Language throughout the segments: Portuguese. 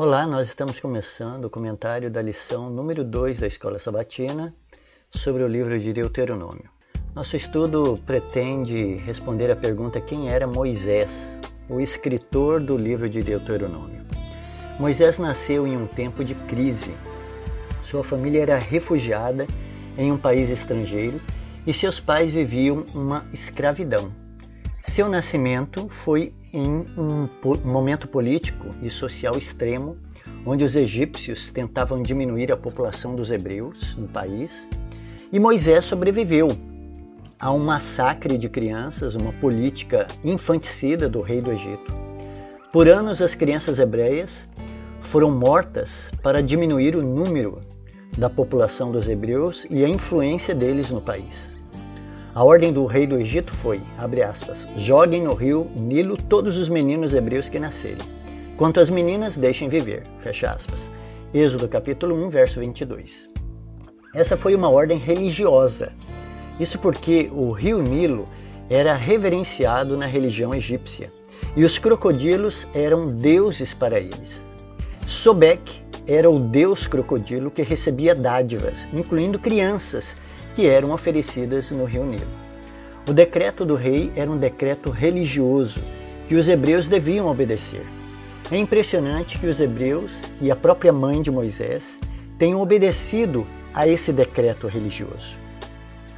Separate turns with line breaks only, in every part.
Olá, nós estamos começando o comentário da lição número 2 da Escola Sabatina sobre o livro de Deuteronômio. Nosso estudo pretende responder à pergunta quem era Moisés, o escritor do livro de Deuteronômio. Moisés nasceu em um tempo de crise. Sua família era refugiada em um país estrangeiro e seus pais viviam uma escravidão. Seu nascimento foi em um momento político e social extremo, onde os egípcios tentavam diminuir a população dos hebreus no país, e Moisés sobreviveu a um massacre de crianças, uma política infanticida do rei do Egito. Por anos, as crianças hebreias foram mortas para diminuir o número da população dos hebreus e a influência deles no país. A ordem do rei do Egito foi, abre aspas, joguem no rio Nilo todos os meninos hebreus que nascerem. Quanto às meninas, deixem viver, fecha aspas. Êxodo capítulo 1, verso 22. Essa foi uma ordem religiosa. Isso porque o rio Nilo era reverenciado na religião egípcia e os crocodilos eram deuses para eles. Sobek era o deus crocodilo que recebia dádivas, incluindo crianças que eram oferecidas no rio Nilo. O decreto do rei era um decreto religioso que os hebreus deviam obedecer. É impressionante que os hebreus e a própria mãe de Moisés tenham obedecido a esse decreto religioso.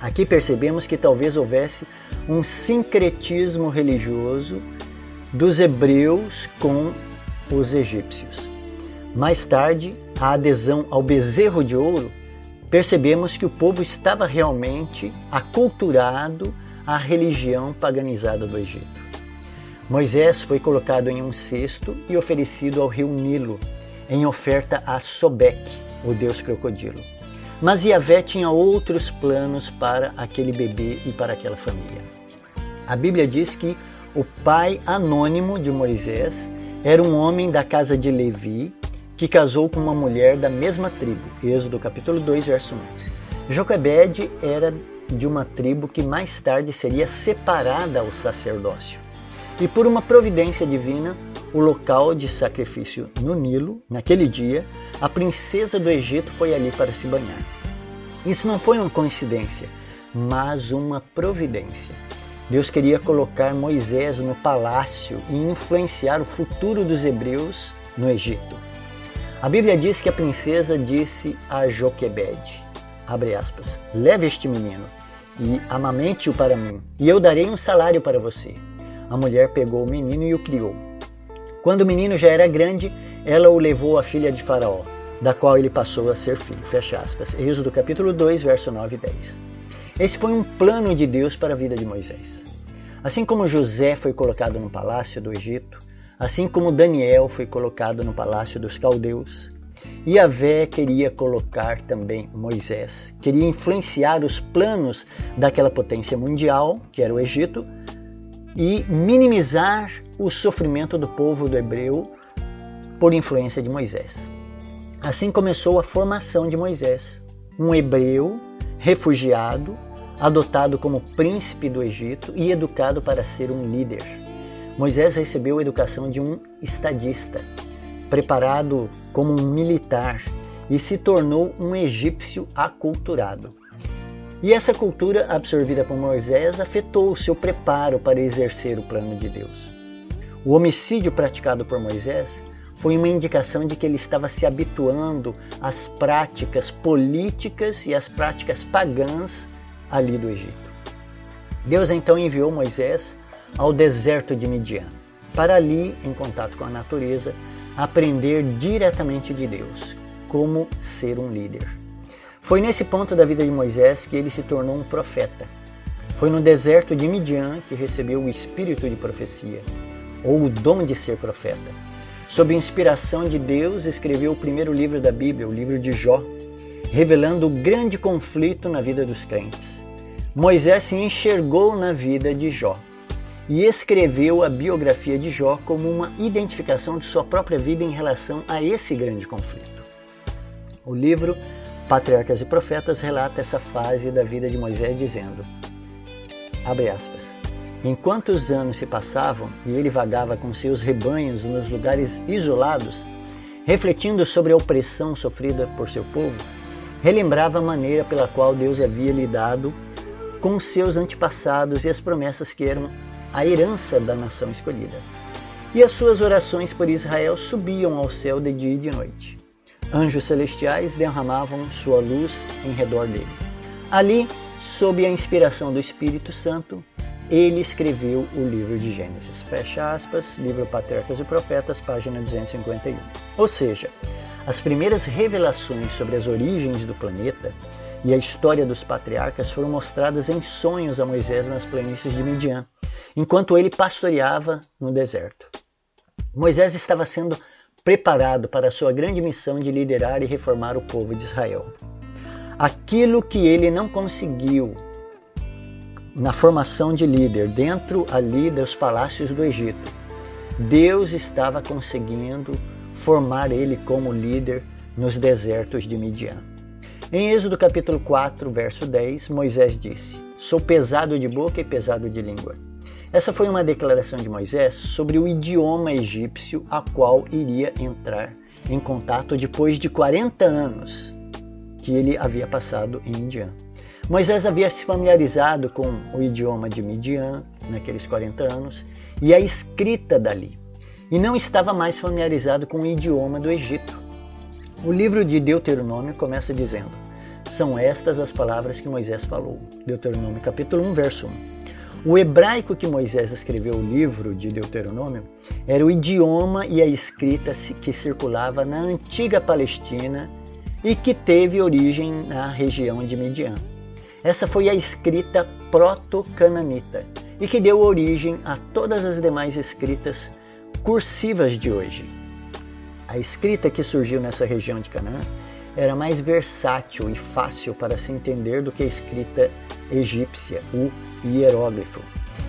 Aqui percebemos que talvez houvesse um sincretismo religioso dos hebreus com os egípcios. Mais tarde, a adesão ao bezerro de ouro percebemos que o povo estava realmente aculturado à religião paganizada do Egito. Moisés foi colocado em um cesto e oferecido ao rio Nilo, em oferta a Sobek, o deus crocodilo. Mas Yahvé tinha outros planos para aquele bebê e para aquela família. A Bíblia diz que o pai anônimo de Moisés era um homem da casa de Levi que casou com uma mulher da mesma tribo. Êxodo capítulo 2, verso 1. Joquebed era de uma tribo que mais tarde seria separada ao sacerdócio. E por uma providência divina, o local de sacrifício no Nilo, naquele dia, a princesa do Egito foi ali para se banhar. Isso não foi uma coincidência, mas uma providência. Deus queria colocar Moisés no palácio e influenciar o futuro dos hebreus no Egito. A Bíblia diz que a princesa disse a Joquebed, abre aspas, leve este menino e amamente-o para mim, e eu darei um salário para você. A mulher pegou o menino e o criou. Quando o menino já era grande, ela o levou à filha de Faraó, da qual ele passou a ser filho. Fecha aspas. Êxodo capítulo 2, verso 9 e 10. Esse foi um plano de Deus para a vida de Moisés. Assim como José foi colocado no palácio do Egito, Assim como Daniel foi colocado no palácio dos caldeus, Yahvé queria colocar também Moisés, queria influenciar os planos daquela potência mundial, que era o Egito, e minimizar o sofrimento do povo do hebreu por influência de Moisés. Assim começou a formação de Moisés, um hebreu refugiado, adotado como príncipe do Egito e educado para ser um líder. Moisés recebeu a educação de um estadista, preparado como um militar e se tornou um egípcio aculturado. E essa cultura absorvida por Moisés afetou o seu preparo para exercer o plano de Deus. O homicídio praticado por Moisés foi uma indicação de que ele estava se habituando às práticas políticas e às práticas pagãs ali do Egito. Deus então enviou Moisés ao deserto de Midian, para ali, em contato com a natureza, aprender diretamente de Deus, como ser um líder. Foi nesse ponto da vida de Moisés que ele se tornou um profeta. Foi no deserto de Midian que recebeu o espírito de profecia, ou o dom de ser profeta. Sob inspiração de Deus, escreveu o primeiro livro da Bíblia, o livro de Jó, revelando o grande conflito na vida dos crentes. Moisés se enxergou na vida de Jó e escreveu a biografia de Jó como uma identificação de sua própria vida em relação a esse grande conflito. O livro Patriarcas e Profetas relata essa fase da vida de Moisés dizendo: aspas. Enquanto os anos se passavam e ele vagava com seus rebanhos nos lugares isolados, refletindo sobre a opressão sofrida por seu povo, relembrava a maneira pela qual Deus havia lidado com seus antepassados e as promessas que eram a herança da nação escolhida. E as suas orações por Israel subiam ao céu de dia e de noite. Anjos celestiais derramavam sua luz em redor dele. Ali, sob a inspiração do Espírito Santo, ele escreveu o livro de Gênesis. Fecha aspas, livro Patriarcas e Profetas, página 251. Ou seja, as primeiras revelações sobre as origens do planeta e a história dos patriarcas foram mostradas em sonhos a Moisés nas planícies de Midian, enquanto ele pastoreava no deserto. Moisés estava sendo preparado para a sua grande missão de liderar e reformar o povo de Israel. Aquilo que ele não conseguiu na formação de líder dentro ali dos palácios do Egito, Deus estava conseguindo formar ele como líder nos desertos de Midian. Em Êxodo capítulo 4, verso 10, Moisés disse: Sou pesado de boca e pesado de língua. Essa foi uma declaração de Moisés sobre o idioma egípcio a qual iria entrar em contato depois de 40 anos que ele havia passado em Midian. Moisés havia se familiarizado com o idioma de Midian naqueles 40 anos e a escrita dali, e não estava mais familiarizado com o idioma do Egito. O livro de Deuteronômio começa dizendo: São estas as palavras que Moisés falou. Deuteronômio capítulo 1, verso 1. O hebraico que Moisés escreveu o livro de Deuteronômio era o idioma e a escrita que circulava na antiga Palestina e que teve origem na região de Midian. Essa foi a escrita proto-cananita e que deu origem a todas as demais escritas cursivas de hoje. A escrita que surgiu nessa região de Canaã era mais versátil e fácil para se entender do que a escrita egípcia, o hieróglifo,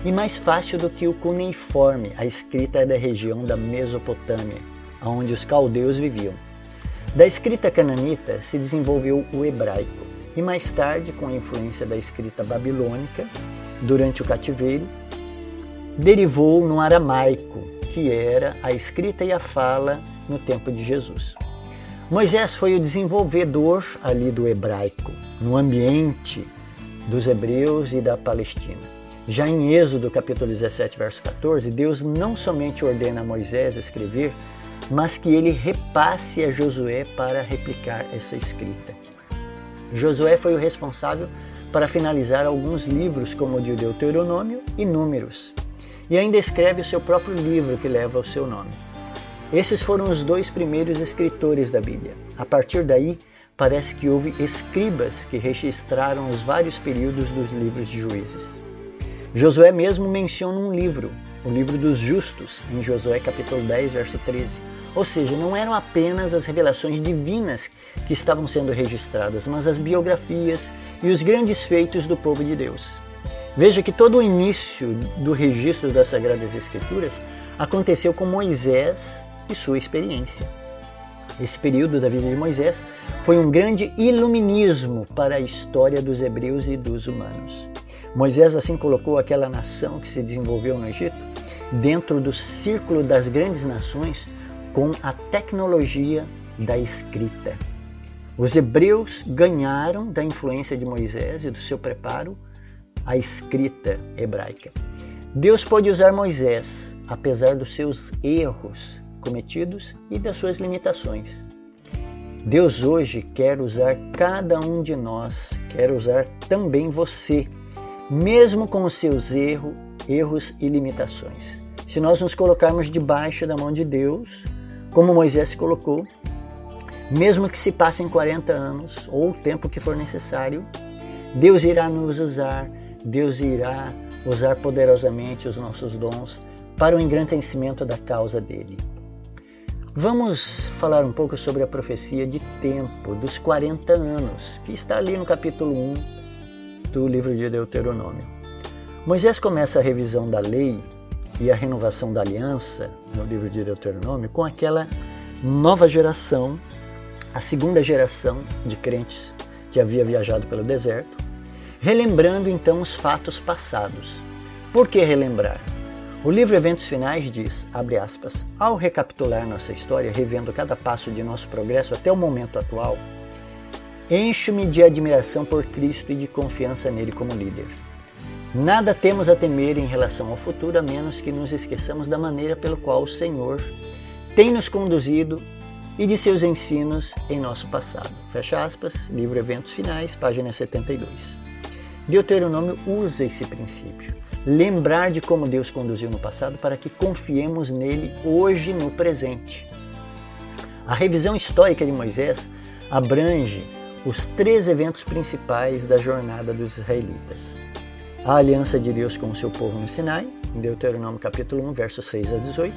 e mais fácil do que o cuneiforme, a escrita da região da Mesopotâmia, onde os caldeus viviam. Da escrita cananita se desenvolveu o hebraico, e mais tarde, com a influência da escrita babilônica, durante o cativeiro, derivou no aramaico, que era a escrita e a fala no tempo de Jesus. Moisés foi o desenvolvedor ali do hebraico, no ambiente dos hebreus e da Palestina. Já em Êxodo capítulo 17, verso 14, Deus não somente ordena a Moisés escrever, mas que ele repasse a Josué para replicar essa escrita. Josué foi o responsável para finalizar alguns livros, como o de Deuteronômio e Números, e ainda escreve o seu próprio livro que leva o seu nome. Esses foram os dois primeiros escritores da Bíblia. A partir daí, parece que houve escribas que registraram os vários períodos dos livros de juízes. Josué mesmo menciona um livro, o livro dos justos, em Josué capítulo 10, verso 13. Ou seja, não eram apenas as revelações divinas que estavam sendo registradas, mas as biografias e os grandes feitos do povo de Deus. Veja que todo o início do registro das Sagradas Escrituras aconteceu com Moisés e sua experiência. Esse período da vida de Moisés foi um grande iluminismo para a história dos hebreus e dos humanos. Moisés assim colocou aquela nação que se desenvolveu no Egito dentro do círculo das grandes nações com a tecnologia da escrita. Os hebreus ganharam da influência de Moisés e do seu preparo a escrita hebraica. Deus pode usar Moisés, apesar dos seus erros, cometidos e das suas limitações. Deus hoje quer usar cada um de nós, quer usar também você, mesmo com os seus erros, erros e limitações. Se nós nos colocarmos debaixo da mão de Deus, como Moisés se colocou, mesmo que se passem 40 anos ou o tempo que for necessário, Deus irá nos usar, Deus irá usar poderosamente os nossos dons para o engrandecimento da causa dele. Vamos falar um pouco sobre a profecia de tempo dos 40 anos, que está ali no capítulo 1 do livro de Deuteronômio. Moisés começa a revisão da lei e a renovação da aliança no livro de Deuteronômio com aquela nova geração, a segunda geração de crentes que havia viajado pelo deserto, relembrando então os fatos passados. Por que relembrar? O livro Eventos Finais diz, aspas, ao recapitular nossa história, revendo cada passo de nosso progresso até o momento atual, encho-me de admiração por Cristo e de confiança nele como líder. Nada temos a temer em relação ao futuro, a menos que nos esqueçamos da maneira pelo qual o Senhor tem nos conduzido e de seus ensinos em nosso passado. Fecha aspas, livro Eventos Finais, página 72. Deuteronômio usa esse princípio. Lembrar de como Deus conduziu no passado para que confiemos nele hoje no presente. A revisão histórica de Moisés abrange os três eventos principais da jornada dos israelitas. A aliança de Deus com o seu povo no Sinai, em Deuteronômio capítulo 1, versos 6 a 18,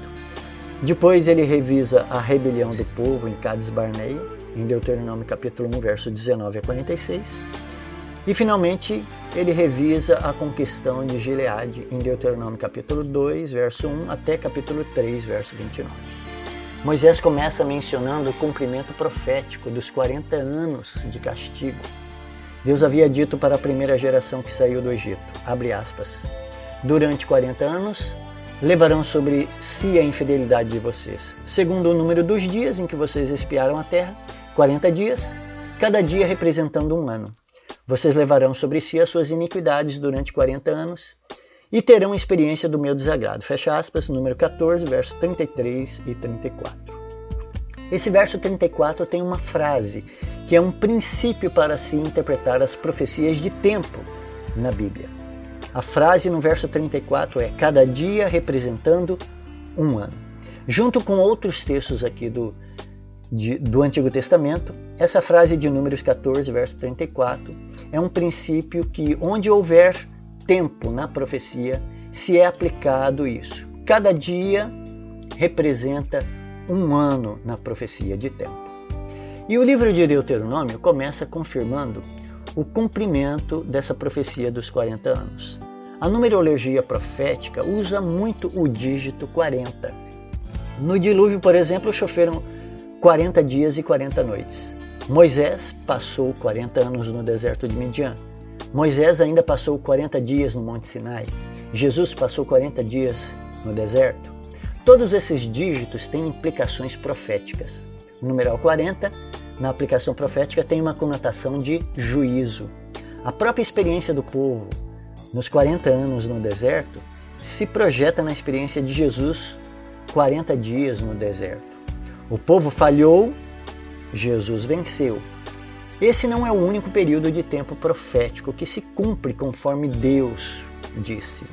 depois ele revisa a rebelião do povo em Cades Barneia, em Deuteronômio capítulo 1, verso 19 a 46. E finalmente ele revisa a conquistão de Gileade em Deuteronômio capítulo 2, verso 1 até capítulo 3, verso 29. Moisés começa mencionando o cumprimento profético dos 40 anos de castigo. Deus havia dito para a primeira geração que saiu do Egito, aspas, durante 40 anos levarão sobre si a infidelidade de vocês, segundo o número dos dias em que vocês espiaram a terra, 40 dias, cada dia representando um ano. Vocês levarão sobre si as suas iniquidades durante 40 anos e terão experiência do meu desagrado. Fecha aspas, número 14, verso 33 e 34. Esse verso 34 tem uma frase que é um princípio para se interpretar as profecias de tempo na Bíblia. A frase no verso 34 é cada dia representando um ano. Junto com outros textos aqui do, de, do Antigo Testamento, essa frase de Números 14, verso 34, é um princípio que, onde houver tempo na profecia, se é aplicado isso. Cada dia representa um ano na profecia de tempo. E o livro de Deuteronômio começa confirmando o cumprimento dessa profecia dos 40 anos. A numerologia profética usa muito o dígito 40. No dilúvio, por exemplo, choveram 40 dias e 40 noites. Moisés passou 40 anos no deserto de Midian. Moisés ainda passou 40 dias no Monte Sinai. Jesus passou 40 dias no deserto. Todos esses dígitos têm implicações proféticas. O numeral 40 na aplicação profética tem uma conotação de juízo. A própria experiência do povo nos 40 anos no deserto se projeta na experiência de Jesus 40 dias no deserto. O povo falhou, Jesus venceu. Esse não é o único período de tempo profético que se cumpre conforme Deus disse.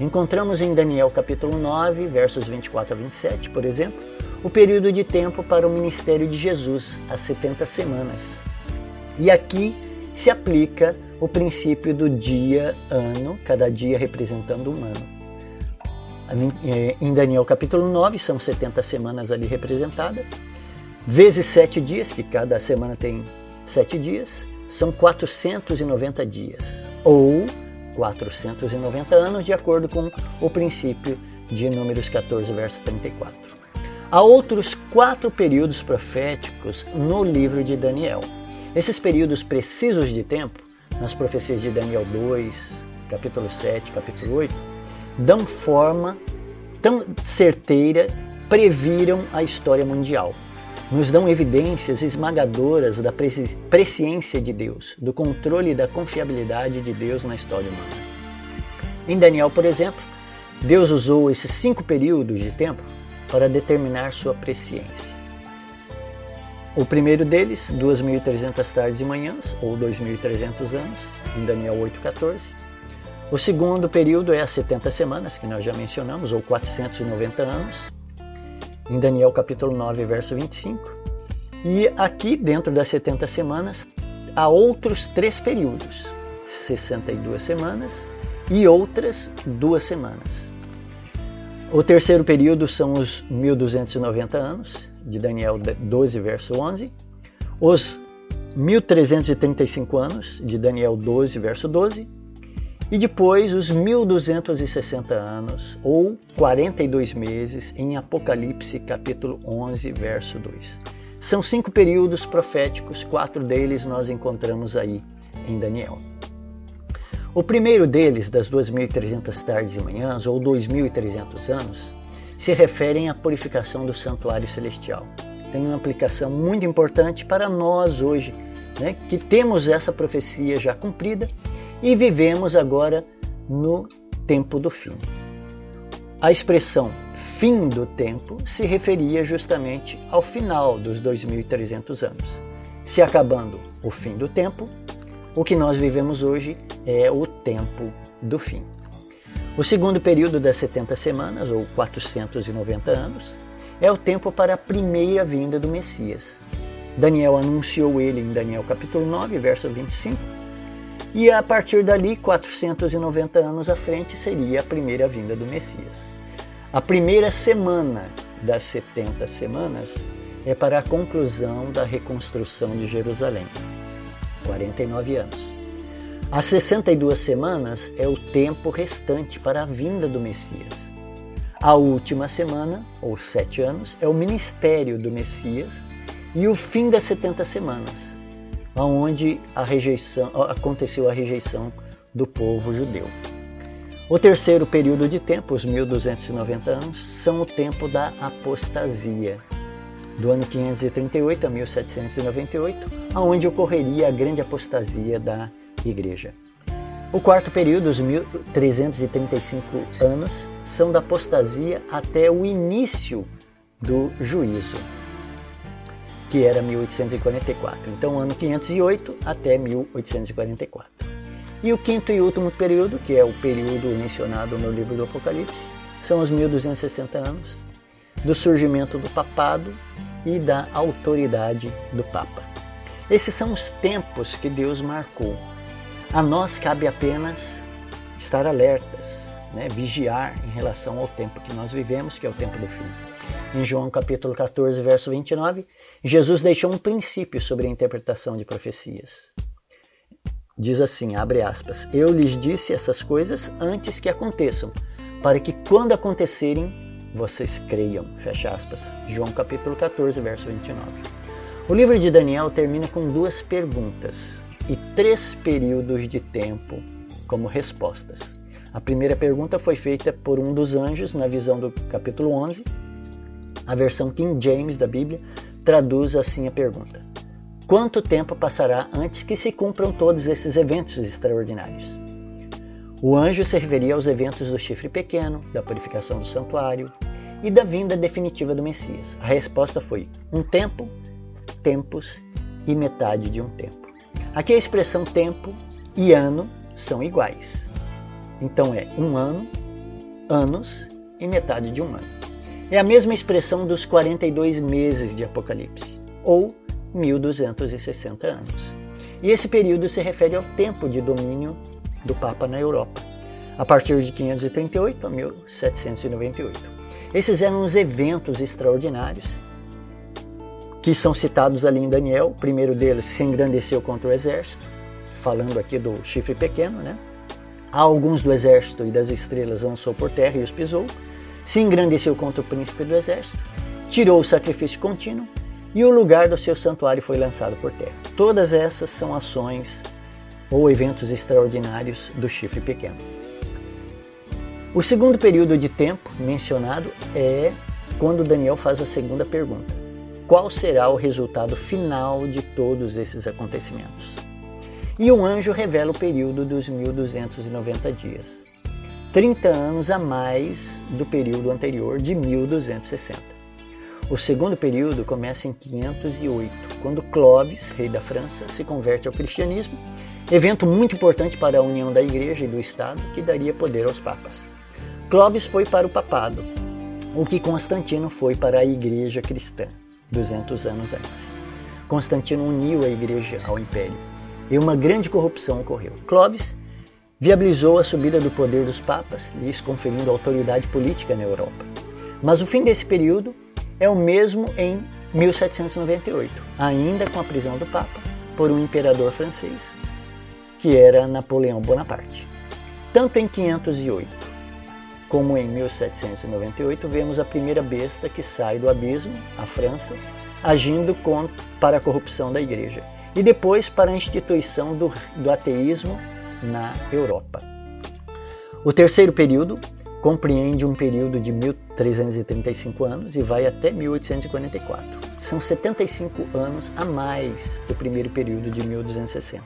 Encontramos em Daniel capítulo 9, versos 24 a 27, por exemplo, o período de tempo para o ministério de Jesus, as 70 semanas. E aqui se aplica o princípio do dia-ano, cada dia representando um ano. Em Daniel capítulo 9, são 70 semanas ali representadas, vezes 7 dias, que cada semana tem 7 dias, são 490 dias, ou 490 anos, de acordo com o princípio de Números 14, verso 34. Há outros quatro períodos proféticos no livro de Daniel. Esses períodos precisos de tempo, nas profecias de Daniel 2, capítulo 7, capítulo 8, dão forma tão certeira, previram a história mundial. Nos dão evidências esmagadoras da presciência de Deus, do controle e da confiabilidade de Deus na história humana. Em Daniel, por exemplo, Deus usou esses cinco períodos de tempo para determinar sua presciência. O primeiro deles, 2.300 tardes e manhãs, ou 2.300 anos, em Daniel 8,14. O segundo período é as 70 semanas, que nós já mencionamos, ou 490 anos, em Daniel capítulo 9, verso 25. E aqui, dentro das 70 semanas, há outros três períodos, 62 semanas e outras duas semanas. O terceiro período são os 1290 anos, de Daniel 12, verso 11. Os 1335 anos, de Daniel 12, verso 12. E depois os 1260 anos, ou 42 meses, em Apocalipse capítulo 11, verso 2. São cinco períodos proféticos, quatro deles nós encontramos aí em Daniel. O primeiro deles, das 2.300 tardes e manhãs, ou 2.300 anos, se referem à purificação do santuário celestial. Tem uma aplicação muito importante para nós hoje, né, que temos essa profecia já cumprida e vivemos agora no tempo do fim. A expressão fim do tempo se referia justamente ao final dos 2.300 anos. Se acabando o fim do tempo, o que nós vivemos hoje é o tempo do fim. O segundo período das 70 semanas, ou 490 anos, é o tempo para a primeira vinda do Messias. Daniel anunciou ele em Daniel capítulo 9, verso 25, e a partir dali, 490 anos à frente, seria a primeira vinda do Messias. A primeira semana das 70 semanas é para a conclusão da reconstrução de Jerusalém. 49 anos. As 62 semanas é o tempo restante para a vinda do Messias. A última semana, ou sete anos, é o ministério do Messias e o fim das 70 semanas, onde a rejeição, aconteceu a rejeição do povo judeu. O terceiro período de tempo, os 1290 anos, são o tempo da apostasia, do ano 538 a 1798, aonde ocorreria a grande apostasia da igreja. O quarto período, os 1335 anos, são da apostasia até o início do juízo, que era 1844. Então, ano 508 até 1844. E o quinto e último período, que é o período mencionado no livro do Apocalipse, são os 1260 anos do surgimento do papado e da autoridade do Papa. Esses são os tempos que Deus marcou. A nós cabe apenas estar alertas, né? vigiar em relação ao tempo que nós vivemos, que é o tempo do fim. Em João capítulo 14, verso 29, Jesus deixou um princípio sobre a interpretação de profecias. Diz assim, abre aspas, Eu lhes disse essas coisas antes que aconteçam, para que quando acontecerem, vocês creiam. Fecha aspas. João capítulo 14, verso 29. O livro de Daniel termina com duas perguntas e três períodos de tempo como respostas. A primeira pergunta foi feita por um dos anjos na visão do capítulo 11. A versão King James da Bíblia traduz assim a pergunta: Quanto tempo passará antes que se cumpram todos esses eventos extraordinários? O anjo se referia aos eventos do chifre pequeno, da purificação do santuário e da vinda definitiva do Messias. A resposta foi um tempo, tempos e metade de um tempo. Aqui a expressão tempo e ano são iguais. Então é um ano, anos e metade de um ano. É a mesma expressão dos 42 meses de Apocalipse, ou 1260 anos. E esse período se refere ao tempo de domínio do Papa na Europa, a partir de 538 a 1798. Esses eram os eventos extraordinários que são citados ali em Daniel. O primeiro deles se engrandeceu contra o exército, falando aqui do chifre pequeno, né? Alguns do exército e das estrelas lançou por terra e os pisou, se engrandeceu contra o príncipe do exército, tirou o sacrifício contínuo e o lugar do seu santuário foi lançado por terra. Todas essas são ações ou eventos extraordinários do chifre pequeno. O segundo período de tempo mencionado é quando Daniel faz a segunda pergunta: qual será o resultado final de todos esses acontecimentos? E um anjo revela o período dos 1290 dias, 30 anos a mais do período anterior de 1260. O segundo período começa em 508, quando Clovis, rei da França, se converte ao cristianismo evento muito importante para a união da Igreja e do Estado que daria poder aos papas. Clovis foi para o papado, o que Constantino foi para a Igreja cristã, 200 anos antes. Constantino uniu a Igreja ao Império e uma grande corrupção ocorreu. Clovis viabilizou a subida do poder dos papas, lhes conferindo autoridade política na Europa. Mas o fim desse período é o mesmo em 1798, ainda com a prisão do Papa por um imperador francês que era Napoleão Bonaparte. Tanto em 508 como em 1798 vemos a primeira besta que sai do abismo, a França, agindo para a corrupção da igreja e depois para a instituição do, do ateísmo na Europa. O terceiro período compreende um período de 1335 anos e vai até 1844. São 75 anos a mais do primeiro período de 1260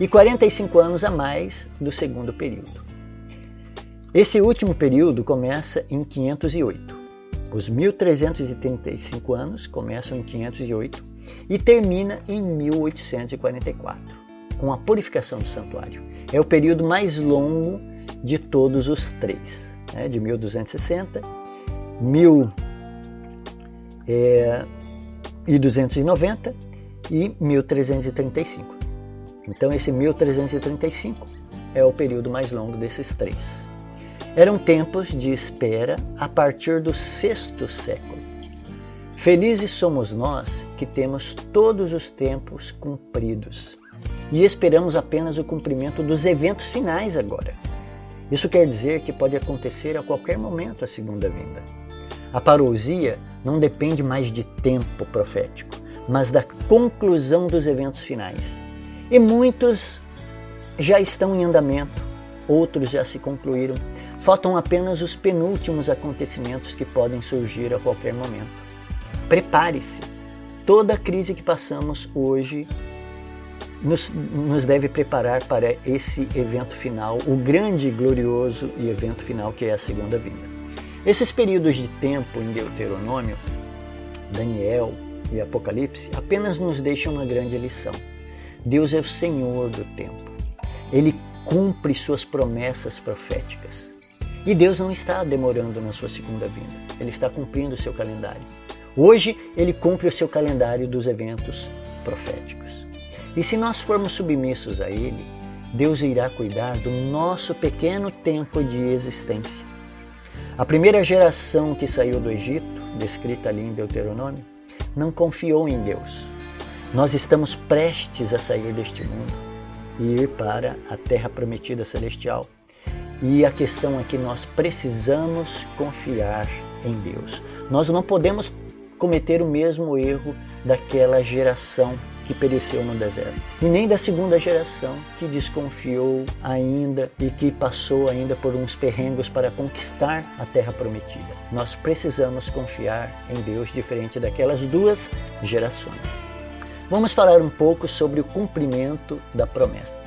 e 45 anos a mais do segundo período. Esse último período começa em 508. Os 1335 anos começam em 508 e termina em 1844, com a purificação do santuário. É o período mais longo de todos os três né, de 1260, 1290 é, e 1335. Então, esse 1335 é o período mais longo desses três. Eram tempos de espera a partir do sexto século. Felizes somos nós que temos todos os tempos cumpridos e esperamos apenas o cumprimento dos eventos finais agora. Isso quer dizer que pode acontecer a qualquer momento a segunda vinda. A parousia não depende mais de tempo profético, mas da conclusão dos eventos finais. E muitos já estão em andamento, outros já se concluíram. Faltam apenas os penúltimos acontecimentos que podem surgir a qualquer momento. Prepare-se. Toda crise que passamos hoje nos, nos deve preparar para esse evento final, o grande, glorioso e evento final que é a segunda vinda. Esses períodos de tempo em Deuteronômio, Daniel e Apocalipse apenas nos deixam uma grande lição. Deus é o Senhor do tempo. Ele cumpre suas promessas proféticas. E Deus não está demorando na sua segunda vinda. Ele está cumprindo o seu calendário. Hoje ele cumpre o seu calendário dos eventos proféticos. E se nós formos submissos a Ele, Deus irá cuidar do nosso pequeno tempo de existência. A primeira geração que saiu do Egito, descrita ali em Deuteronômio, não confiou em Deus. Nós estamos prestes a sair deste mundo e ir para a terra prometida celestial. E a questão é que nós precisamos confiar em Deus. Nós não podemos cometer o mesmo erro daquela geração que pereceu no deserto, e nem da segunda geração que desconfiou ainda e que passou ainda por uns perrengos para conquistar a terra prometida. Nós precisamos confiar em Deus diferente daquelas duas gerações. Vamos falar um pouco sobre o cumprimento da promessa.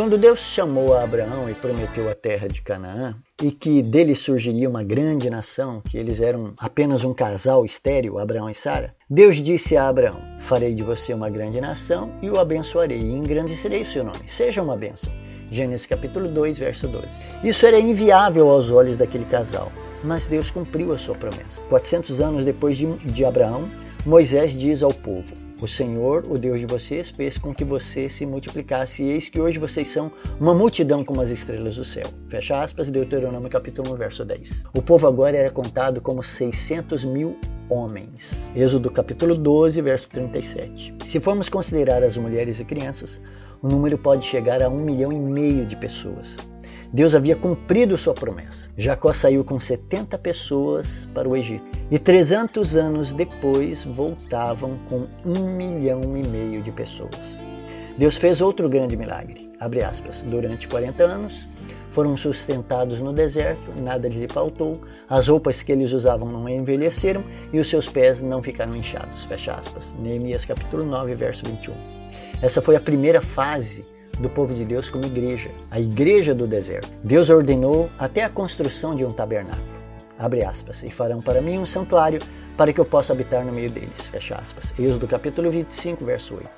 Quando Deus chamou a Abraão e prometeu a terra de Canaã, e que dele surgiria uma grande nação, que eles eram apenas um casal estéril, Abraão e Sara, Deus disse a Abraão: Farei de você uma grande nação e o abençoarei, e engrandecerei o seu nome. Seja uma bênção. Gênesis capítulo 2, verso 12. Isso era inviável aos olhos daquele casal, mas Deus cumpriu a sua promessa. 400 anos depois de, de Abraão, Moisés diz ao povo: o Senhor, o Deus de vocês, fez com que você se multiplicasse, e eis que hoje vocês são uma multidão como as estrelas do céu. Fecha aspas, Deuteronômio capítulo 1, verso 10. O povo agora era contado como 600 mil homens. Êxodo capítulo 12, verso 37. Se formos considerar as mulheres e crianças, o número pode chegar a um milhão e meio de pessoas. Deus havia cumprido sua promessa. Jacó saiu com 70 pessoas para o Egito e 300 anos depois voltavam com um milhão e meio de pessoas. Deus fez outro grande milagre. Aspas. Durante 40 anos foram sustentados no deserto, nada lhes faltou, as roupas que eles usavam não envelheceram e os seus pés não ficaram inchados. Fecha aspas. Neemias capítulo 9, verso 21. Essa foi a primeira fase do povo de Deus como igreja, a igreja do deserto. Deus ordenou até a construção de um tabernáculo. Abre aspas. E farão para mim um santuário para que eu possa habitar no meio deles. Fecha aspas. Êxodo capítulo 25, verso 8.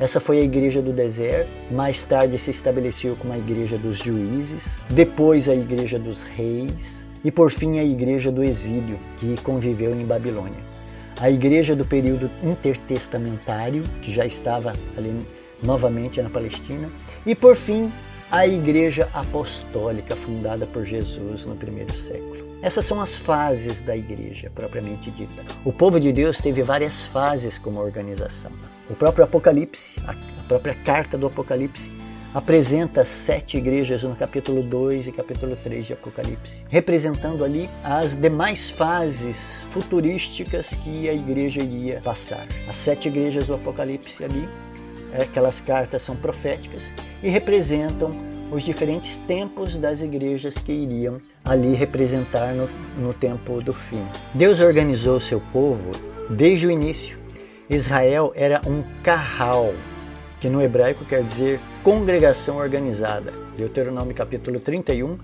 Essa foi a igreja do deserto. Mais tarde se estabeleceu como a igreja dos juízes, depois a igreja dos reis e por fim a igreja do exílio, que conviveu em Babilônia. A igreja do período intertestamentário, que já estava ali novamente na Palestina, e por fim a Igreja Apostólica fundada por Jesus no primeiro século. Essas são as fases da igreja propriamente dita. O povo de Deus teve várias fases como organização. O próprio Apocalipse, a própria carta do Apocalipse, apresenta sete igrejas no capítulo 2 e capítulo 3 de Apocalipse, representando ali as demais fases futurísticas que a igreja iria passar. As sete igrejas do Apocalipse ali aquelas cartas são proféticas e representam os diferentes tempos das igrejas que iriam ali representar no, no tempo do fim. Deus organizou seu povo desde o início. Israel era um carral, que no hebraico quer dizer congregação organizada. Deuteronômio capítulo 31,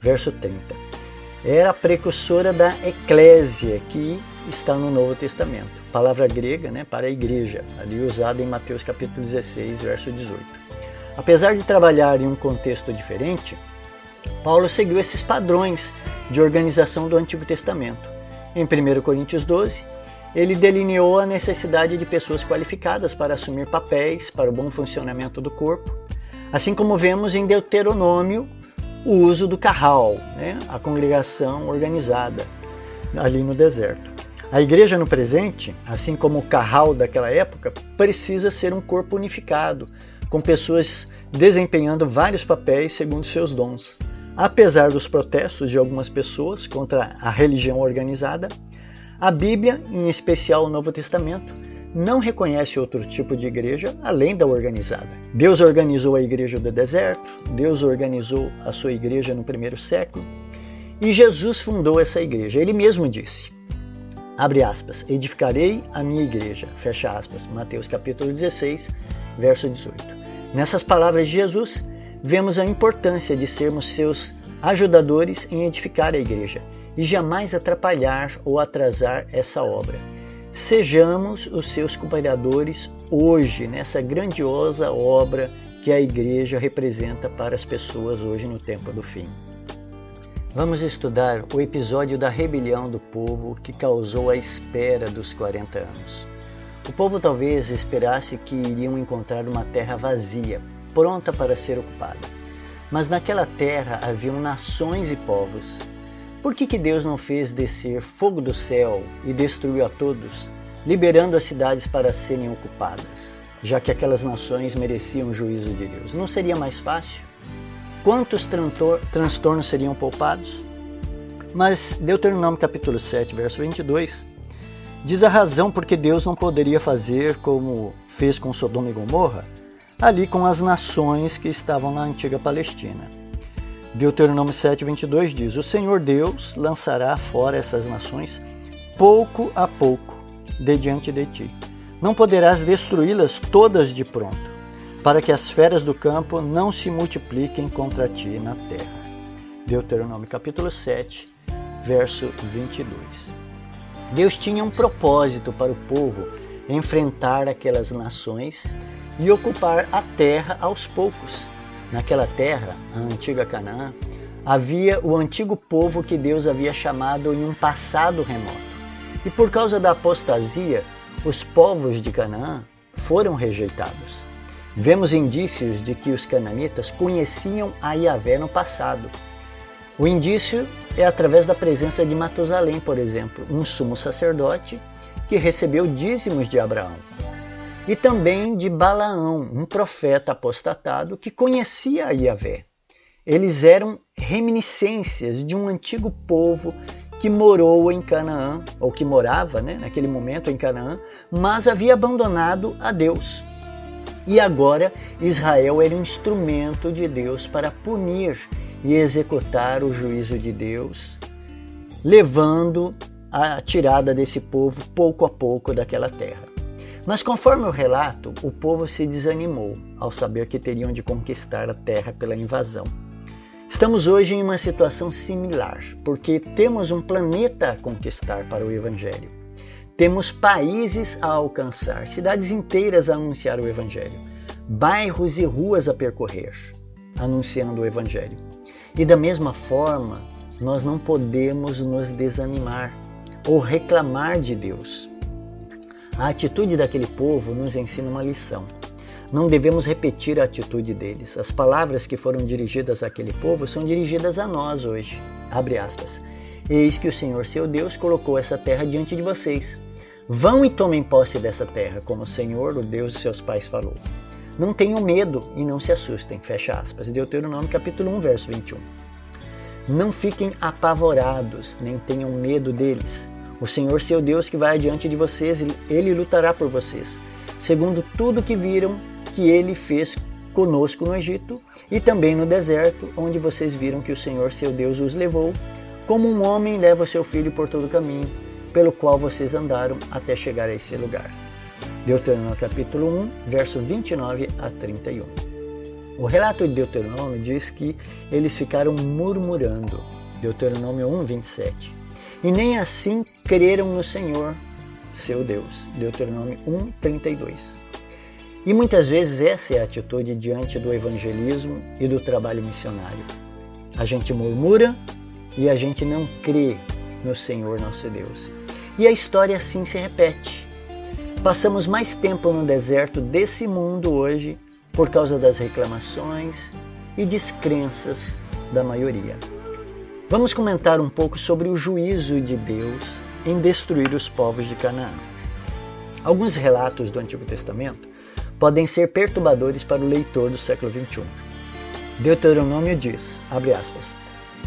verso 30. Era a precursora da eclésia, que está no Novo Testamento. Palavra grega né, para a igreja, ali usada em Mateus capítulo 16, verso 18. Apesar de trabalhar em um contexto diferente, Paulo seguiu esses padrões de organização do Antigo Testamento. Em 1 Coríntios 12, ele delineou a necessidade de pessoas qualificadas para assumir papéis para o bom funcionamento do corpo, assim como vemos em Deuteronômio o uso do carral, né, a congregação organizada ali no deserto. A igreja no presente, assim como o carral daquela época, precisa ser um corpo unificado, com pessoas desempenhando vários papéis segundo seus dons. Apesar dos protestos de algumas pessoas contra a religião organizada, a Bíblia, em especial o Novo Testamento, não reconhece outro tipo de igreja além da organizada. Deus organizou a igreja do deserto, Deus organizou a sua igreja no primeiro século e Jesus fundou essa igreja. Ele mesmo disse: abre aspas, edificarei a minha igreja, fecha aspas, Mateus capítulo 16, verso 18. Nessas palavras de Jesus, vemos a importância de sermos seus ajudadores em edificar a igreja e jamais atrapalhar ou atrasar essa obra. Sejamos os seus cooperadores hoje nessa grandiosa obra que a igreja representa para as pessoas hoje no tempo do fim. Vamos estudar o episódio da rebelião do povo que causou a espera dos 40 anos. O povo talvez esperasse que iriam encontrar uma terra vazia, pronta para ser ocupada. Mas naquela terra haviam nações e povos. Por que, que Deus não fez descer fogo do céu e destruiu a todos, liberando as cidades para serem ocupadas, já que aquelas nações mereciam o juízo de Deus? Não seria mais fácil? Quantos transtornos seriam poupados? Mas Deuteronômio capítulo 7, verso 22, diz a razão porque Deus não poderia fazer como fez com Sodoma e Gomorra, ali com as nações que estavam na antiga Palestina. Deuteronômio 7:22 diz: O Senhor Deus lançará fora essas nações pouco a pouco de diante de ti. Não poderás destruí-las todas de pronto, para que as feras do campo não se multipliquem contra ti na terra. Deuteronômio capítulo 7, verso 22. Deus tinha um propósito para o povo enfrentar aquelas nações e ocupar a terra aos poucos. Naquela terra, a antiga Canaã, havia o antigo povo que Deus havia chamado em um passado remoto. E por causa da apostasia, os povos de Canaã foram rejeitados. Vemos indícios de que os cananitas conheciam a Yahvé no passado. O indício é através da presença de Matusalém, por exemplo, um sumo sacerdote que recebeu dízimos de Abraão e também de Balaão, um profeta apostatado que conhecia a Yahvé. Eles eram reminiscências de um antigo povo que morou em Canaã, ou que morava né, naquele momento em Canaã, mas havia abandonado a Deus. E agora Israel era um instrumento de Deus para punir e executar o juízo de Deus, levando a tirada desse povo pouco a pouco daquela terra. Mas conforme o relato, o povo se desanimou ao saber que teriam de conquistar a terra pela invasão. Estamos hoje em uma situação similar, porque temos um planeta a conquistar para o Evangelho. Temos países a alcançar, cidades inteiras a anunciar o Evangelho, bairros e ruas a percorrer, anunciando o Evangelho. E da mesma forma, nós não podemos nos desanimar ou reclamar de Deus. A atitude daquele povo nos ensina uma lição. Não devemos repetir a atitude deles. As palavras que foram dirigidas àquele povo são dirigidas a nós hoje. Abre aspas. Eis que o Senhor seu Deus colocou essa terra diante de vocês. Vão e tomem posse dessa terra, como o Senhor, o Deus de seus pais, falou. Não tenham medo e não se assustem. Fecha aspas. Deuteronômio capítulo 1, verso 21. Não fiquem apavorados, nem tenham medo deles. O Senhor seu Deus que vai adiante de vocês, ele lutará por vocês. Segundo tudo que viram que ele fez conosco no Egito, e também no deserto, onde vocês viram que o Senhor seu Deus os levou, como um homem leva seu filho por todo o caminho, pelo qual vocês andaram até chegar a esse lugar. Deuteronômio capítulo 1, verso 29 a 31. O relato de Deuteronômio diz que eles ficaram murmurando. Deuteronômio 1, 27. E nem assim creram no Senhor, seu Deus. Deuteronômio 1, 32. E muitas vezes essa é a atitude diante do evangelismo e do trabalho missionário. A gente murmura e a gente não crê no Senhor nosso Deus. E a história assim se repete. Passamos mais tempo no deserto desse mundo hoje por causa das reclamações e descrenças da maioria. Vamos comentar um pouco sobre o juízo de Deus em destruir os povos de Canaã. Alguns relatos do Antigo Testamento podem ser perturbadores para o leitor do século XXI. Deuteronômio diz, aspas,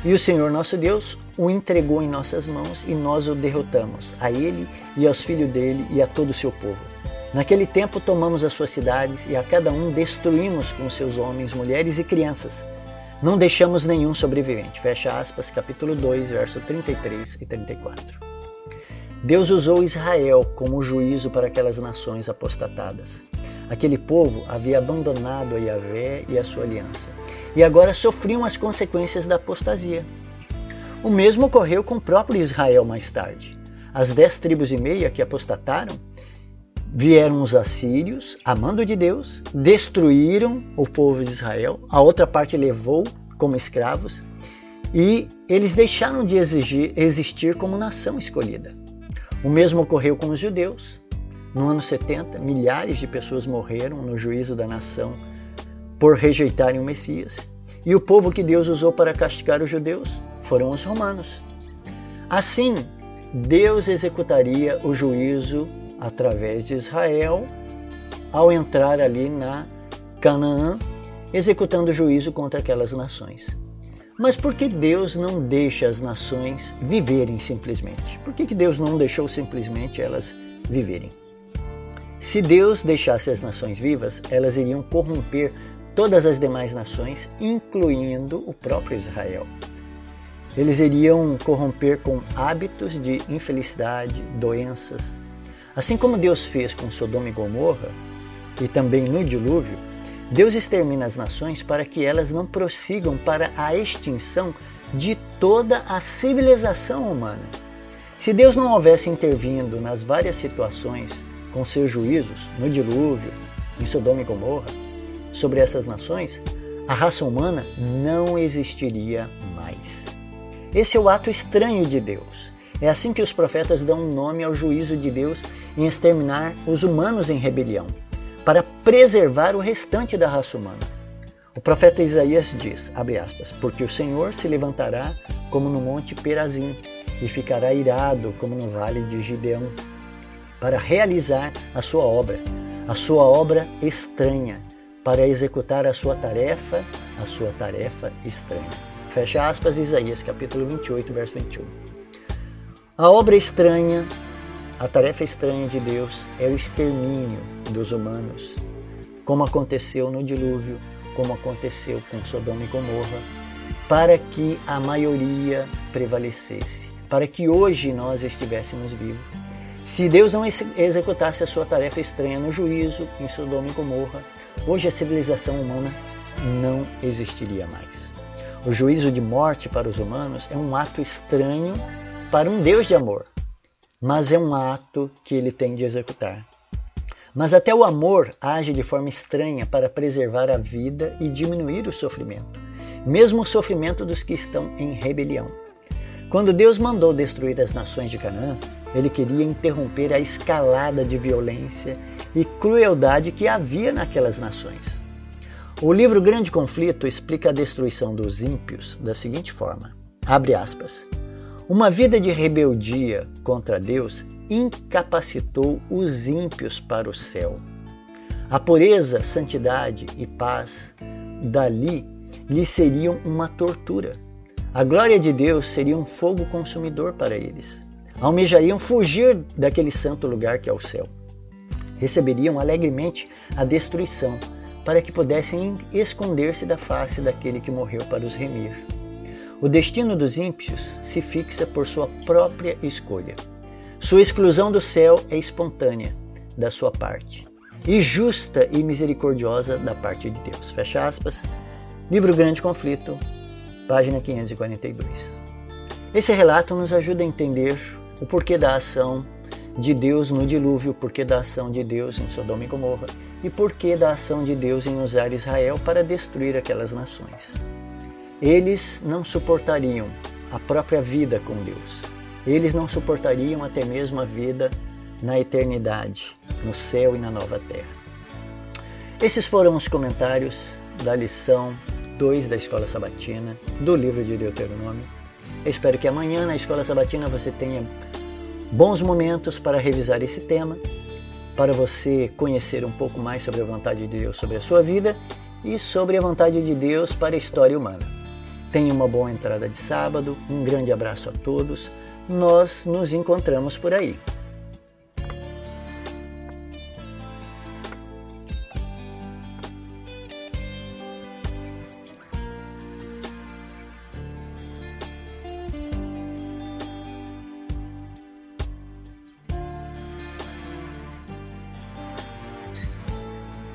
e o Senhor nosso Deus o entregou em nossas mãos e nós o derrotamos, a ele e aos filhos dele e a todo o seu povo. Naquele tempo tomamos as suas cidades e a cada um destruímos com seus homens, mulheres e crianças. Não deixamos nenhum sobrevivente. Fecha aspas, capítulo 2, verso 33 e 34. Deus usou Israel como juízo para aquelas nações apostatadas. Aquele povo havia abandonado a Yahvé e a sua aliança, e agora sofriam as consequências da apostasia. O mesmo ocorreu com o próprio Israel mais tarde. As dez tribos e meia que apostataram vieram os assírios, amando de Deus, destruíram o povo de Israel, a outra parte levou como escravos e eles deixaram de exigir, existir como nação escolhida. O mesmo ocorreu com os judeus. No ano 70, milhares de pessoas morreram no juízo da nação por rejeitarem o Messias. E o povo que Deus usou para castigar os judeus foram os romanos. Assim, Deus executaria o juízo através de Israel ao entrar ali na Canaã, executando juízo contra aquelas nações. Mas por que Deus não deixa as nações viverem simplesmente? Por que, que Deus não deixou simplesmente elas viverem? Se Deus deixasse as nações vivas, elas iriam corromper todas as demais nações, incluindo o próprio Israel. Eles iriam corromper com hábitos de infelicidade, doenças. Assim como Deus fez com Sodoma e Gomorra, e também no dilúvio, Deus extermina as nações para que elas não prossigam para a extinção de toda a civilização humana. Se Deus não houvesse intervindo nas várias situações com seus juízos no dilúvio, em Sodoma e Gomorra, sobre essas nações, a raça humana não existiria mais. Esse é o ato estranho de Deus. É assim que os profetas dão nome ao juízo de Deus em exterminar os humanos em rebelião, para preservar o restante da raça humana. O profeta Isaías diz, aspas, porque o Senhor se levantará como no monte Perazim e ficará irado como no vale de Gideão para realizar a sua obra, a sua obra estranha, para executar a sua tarefa, a sua tarefa estranha. Fecha aspas, Isaías capítulo 28, verso 21. A obra estranha, a tarefa estranha de Deus é o extermínio dos humanos, como aconteceu no dilúvio, como aconteceu com Sodoma e Gomorra, para que a maioria prevalecesse, para que hoje nós estivéssemos vivos se Deus não executasse a sua tarefa estranha no juízo em Sodoma e Gomorra, hoje a civilização humana não existiria mais. O juízo de morte para os humanos é um ato estranho para um Deus de amor, mas é um ato que ele tem de executar. Mas até o amor age de forma estranha para preservar a vida e diminuir o sofrimento, mesmo o sofrimento dos que estão em rebelião. Quando Deus mandou destruir as nações de Canaã, ele queria interromper a escalada de violência e crueldade que havia naquelas nações. O livro Grande Conflito explica a destruição dos ímpios da seguinte forma: abre aspas. Uma vida de rebeldia contra Deus incapacitou os ímpios para o céu. A pureza, santidade e paz dali lhes seriam uma tortura. A glória de Deus seria um fogo consumidor para eles almejariam fugir daquele santo lugar que é o céu. Receberiam alegremente a destruição, para que pudessem esconder-se da face daquele que morreu para os remir. O destino dos ímpios se fixa por sua própria escolha. Sua exclusão do céu é espontânea da sua parte e justa e misericordiosa da parte de Deus. Fecha aspas. Livro Grande Conflito, página 542. Esse relato nos ajuda a entender o porquê da ação de Deus no dilúvio, o porquê da ação de Deus em Sodoma e Gomorra e porquê da ação de Deus em usar Israel para destruir aquelas nações. Eles não suportariam a própria vida com Deus. Eles não suportariam até mesmo a vida na eternidade, no céu e na nova terra. Esses foram os comentários da lição 2 da Escola Sabatina, do livro de Deuteronômio. Eu espero que amanhã na Escola Sabatina você tenha bons momentos para revisar esse tema, para você conhecer um pouco mais sobre a vontade de Deus sobre a sua vida e sobre a vontade de Deus para a história humana. Tenha uma boa entrada de sábado, um grande abraço a todos. Nós nos encontramos por aí.